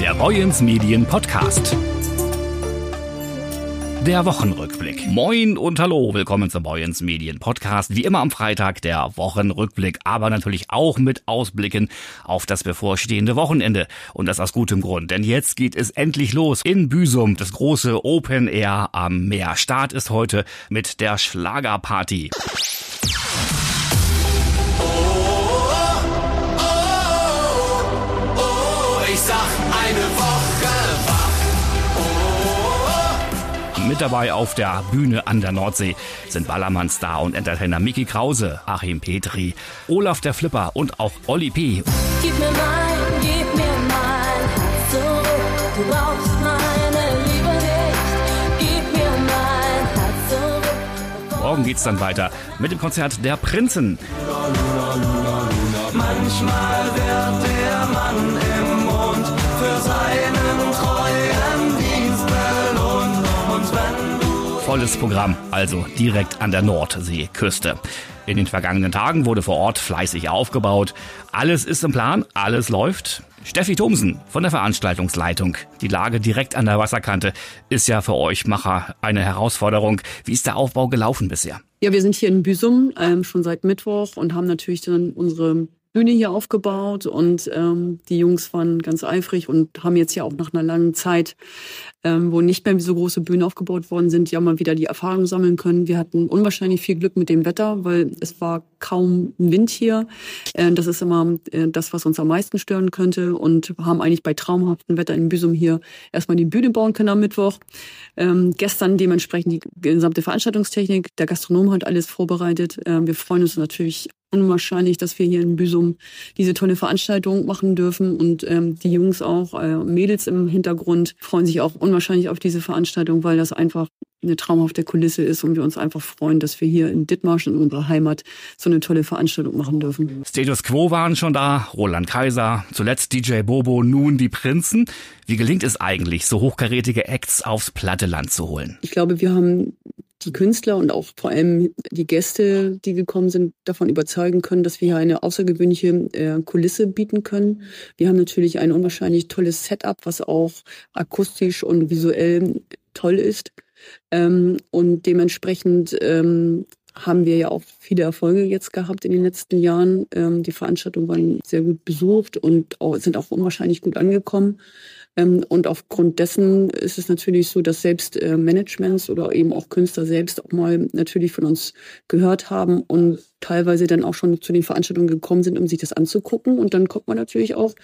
der Boyens Medien Podcast. Der Wochenrückblick. Moin und hallo, willkommen zum Boyens Medien Podcast. Wie immer am Freitag der Wochenrückblick, aber natürlich auch mit Ausblicken auf das bevorstehende Wochenende. Und das aus gutem Grund, denn jetzt geht es endlich los in Büsum, das große Open Air am Meer. Start ist heute mit der Schlagerparty. Mit dabei auf der Bühne an der Nordsee sind Ballermann-Star und Entertainer Mickey Krause, Achim Petri, Olaf der Flipper und auch Olli P. Gib mir mein, gib mir mein zurück. Du brauchst meine Liebe nicht. Gib mir mein Herz zurück. Morgen geht's dann weiter mit dem Konzert der Prinzen. Manchmal wird der Mann im Mond für seinen Volles Programm, also direkt an der Nordseeküste. In den vergangenen Tagen wurde vor Ort fleißig aufgebaut. Alles ist im Plan, alles läuft. Steffi Thomsen von der Veranstaltungsleitung. Die Lage direkt an der Wasserkante ist ja für euch Macher eine Herausforderung. Wie ist der Aufbau gelaufen bisher? Ja, wir sind hier in Büsum ähm, schon seit Mittwoch und haben natürlich dann unsere Bühne hier aufgebaut und ähm, die Jungs waren ganz eifrig und haben jetzt ja auch nach einer langen Zeit, ähm, wo nicht mehr so große Bühnen aufgebaut worden sind, ja mal wieder die Erfahrung sammeln können. Wir hatten unwahrscheinlich viel Glück mit dem Wetter, weil es war kaum Wind hier. Äh, das ist immer äh, das, was uns am meisten stören könnte und haben eigentlich bei traumhaftem Wetter in Büsum hier erstmal die Bühne bauen können am Mittwoch. Ähm, gestern dementsprechend die gesamte Veranstaltungstechnik. Der Gastronom hat alles vorbereitet. Ähm, wir freuen uns natürlich unwahrscheinlich, dass wir hier in Büsum diese tolle Veranstaltung machen dürfen. Und ähm, die Jungs auch, äh, Mädels im Hintergrund, freuen sich auch unwahrscheinlich auf diese Veranstaltung, weil das einfach eine traumhafte Kulisse ist und wir uns einfach freuen, dass wir hier in Dithmarsch in unserer Heimat so eine tolle Veranstaltung machen dürfen. Status Quo waren schon da, Roland Kaiser, zuletzt DJ Bobo, nun die Prinzen. Wie gelingt es eigentlich, so hochkarätige Acts aufs platte Land zu holen? Ich glaube, wir haben die Künstler und auch vor allem die Gäste, die gekommen sind, davon überzeugen können, dass wir hier eine außergewöhnliche äh, Kulisse bieten können. Wir haben natürlich ein unwahrscheinlich tolles Setup, was auch akustisch und visuell toll ist. Ähm, und dementsprechend ähm, haben wir ja auch viele Erfolge jetzt gehabt in den letzten Jahren. Ähm, die Veranstaltungen waren sehr gut besucht und auch, sind auch unwahrscheinlich gut angekommen. Ähm, und aufgrund dessen ist es natürlich so, dass selbst äh, Managements oder eben auch Künstler selbst auch mal natürlich von uns gehört haben und teilweise dann auch schon zu den Veranstaltungen gekommen sind, um sich das anzugucken. Und dann kommt man natürlich auch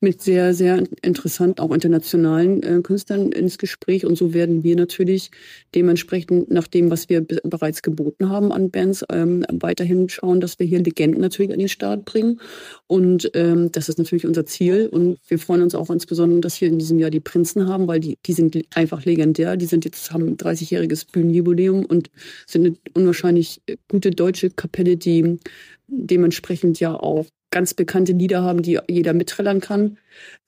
mit sehr, sehr interessant, auch internationalen äh, Künstlern ins Gespräch. Und so werden wir natürlich dementsprechend nach dem, was wir bereits geboten haben an Bands, ähm, weiterhin schauen, dass wir hier Legenden natürlich an den Start bringen. Und ähm, das ist natürlich unser Ziel. Und wir freuen uns auch insbesondere, dass wir in diesem Jahr die Prinzen haben, weil die, die sind einfach legendär. Die sind jetzt, haben ein 30-jähriges Bühnenjubiläum und sind eine unwahrscheinlich gute deutsche Kapelle, die dementsprechend ja auch ganz bekannte Lieder haben, die jeder mitträllern kann.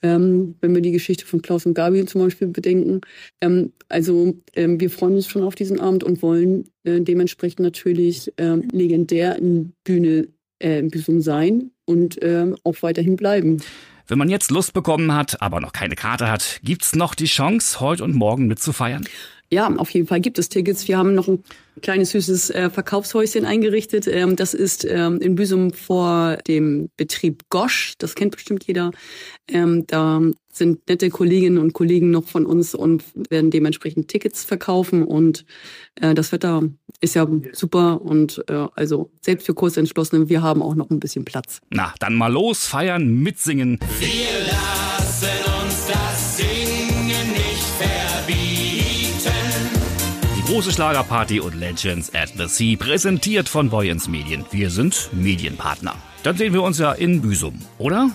Ähm, wenn wir die Geschichte von Klaus und Gabi zum Beispiel bedenken. Ähm, also ähm, wir freuen uns schon auf diesen Abend und wollen äh, dementsprechend natürlich ähm, legendär in Bühne äh, sein und ähm, auch weiterhin bleiben. Wenn man jetzt Lust bekommen hat, aber noch keine Karte hat, gibt's noch die Chance, heute und morgen mitzufeiern? Ja, auf jeden Fall gibt es Tickets. Wir haben noch ein kleines süßes äh, Verkaufshäuschen eingerichtet. Ähm, das ist ähm, in Büsum vor dem Betrieb Gosch. Das kennt bestimmt jeder. Ähm, da sind nette Kolleginnen und Kollegen noch von uns und werden dementsprechend Tickets verkaufen. Und äh, das Wetter ist ja super und äh, also selbst für Kursentschlossene, wir haben auch noch ein bisschen Platz. Na, dann mal los, feiern, mitsingen. Wir große Schlagerparty und Legends at the Sea, präsentiert von Voyens Medien. Wir sind Medienpartner. Dann sehen wir uns ja in Büsum, oder?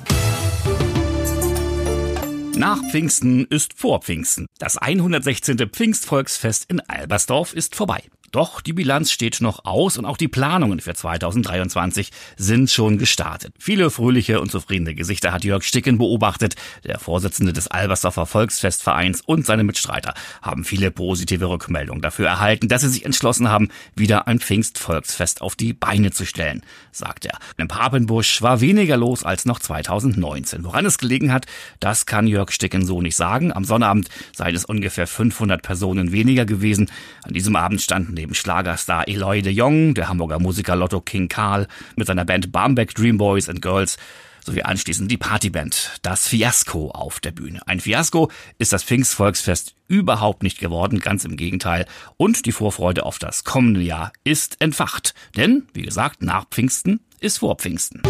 Nach Pfingsten ist vor Pfingsten. Das 116. Pfingstvolksfest in Albersdorf ist vorbei. Doch die Bilanz steht noch aus und auch die Planungen für 2023 sind schon gestartet. Viele fröhliche und zufriedene Gesichter hat Jörg Sticken beobachtet. Der Vorsitzende des Albersdorfer Volksfestvereins und seine Mitstreiter haben viele positive Rückmeldungen dafür erhalten, dass sie sich entschlossen haben, wieder ein Pfingstvolksfest auf die Beine zu stellen, sagt er. Im Papenbusch war weniger los als noch 2019. Woran es gelegen hat, das kann Jörg Sticken so nicht sagen. Am Sonnabend seien es ungefähr 500 Personen weniger gewesen. An diesem Abend standen neben Schlagerstar Eloy de Jong, der Hamburger Musiker Lotto King Karl mit seiner Band Barmbek Dream Boys and Girls sowie anschließend die Partyband Das Fiasko auf der Bühne. Ein Fiasko ist das Pfingstvolksfest überhaupt nicht geworden, ganz im Gegenteil. Und die Vorfreude auf das kommende Jahr ist entfacht. Denn, wie gesagt, nach Pfingsten ist vor Pfingsten.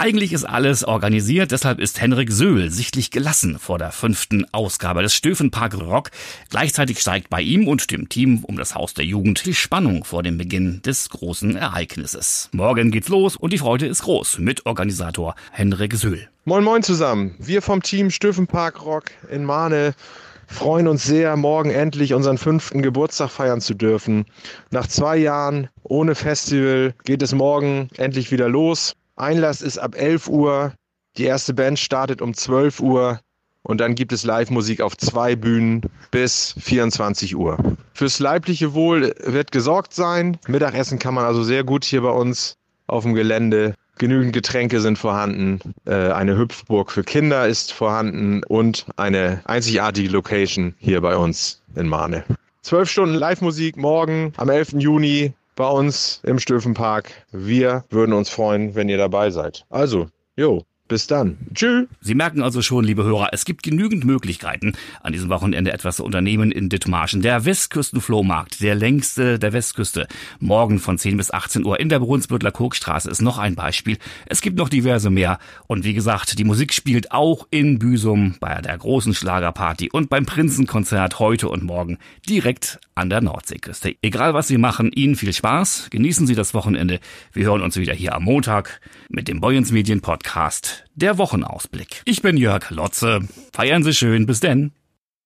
Eigentlich ist alles organisiert, deshalb ist Henrik Söhl sichtlich gelassen vor der fünften Ausgabe des Stöfenpark Rock. Gleichzeitig steigt bei ihm und dem Team um das Haus der Jugend die Spannung vor dem Beginn des großen Ereignisses. Morgen geht's los und die Freude ist groß. Mitorganisator Henrik Söhl. Moin moin zusammen. Wir vom Team Stöfenpark Rock in Mahne freuen uns sehr, morgen endlich unseren fünften Geburtstag feiern zu dürfen. Nach zwei Jahren ohne Festival geht es morgen endlich wieder los. Einlass ist ab 11 Uhr. Die erste Band startet um 12 Uhr. Und dann gibt es Live-Musik auf zwei Bühnen bis 24 Uhr. Fürs leibliche Wohl wird gesorgt sein. Mittagessen kann man also sehr gut hier bei uns auf dem Gelände. Genügend Getränke sind vorhanden. Äh, eine Hüpfburg für Kinder ist vorhanden und eine einzigartige Location hier bei uns in Mahne. Zwölf Stunden Live-Musik morgen am 11. Juni bei uns im Stöfenpark. Wir würden uns freuen, wenn ihr dabei seid. Also, jo, bis dann. Tschüss. Sie merken also schon, liebe Hörer, es gibt genügend Möglichkeiten, an diesem Wochenende etwas zu unternehmen in Dithmarschen. Der Westküstenflohmarkt, der längste der Westküste, morgen von 10 bis 18 Uhr in der Brunsbüttler Kurkstraße ist noch ein Beispiel. Es gibt noch diverse mehr. Und wie gesagt, die Musik spielt auch in Büsum bei der großen Schlagerparty und beim Prinzenkonzert heute und morgen direkt an der Nordseeküste. Egal was Sie machen, Ihnen viel Spaß. Genießen Sie das Wochenende. Wir hören uns wieder hier am Montag mit dem Boyens Medien Podcast der Wochenausblick. Ich bin Jörg Lotze. Feiern Sie schön. Bis denn.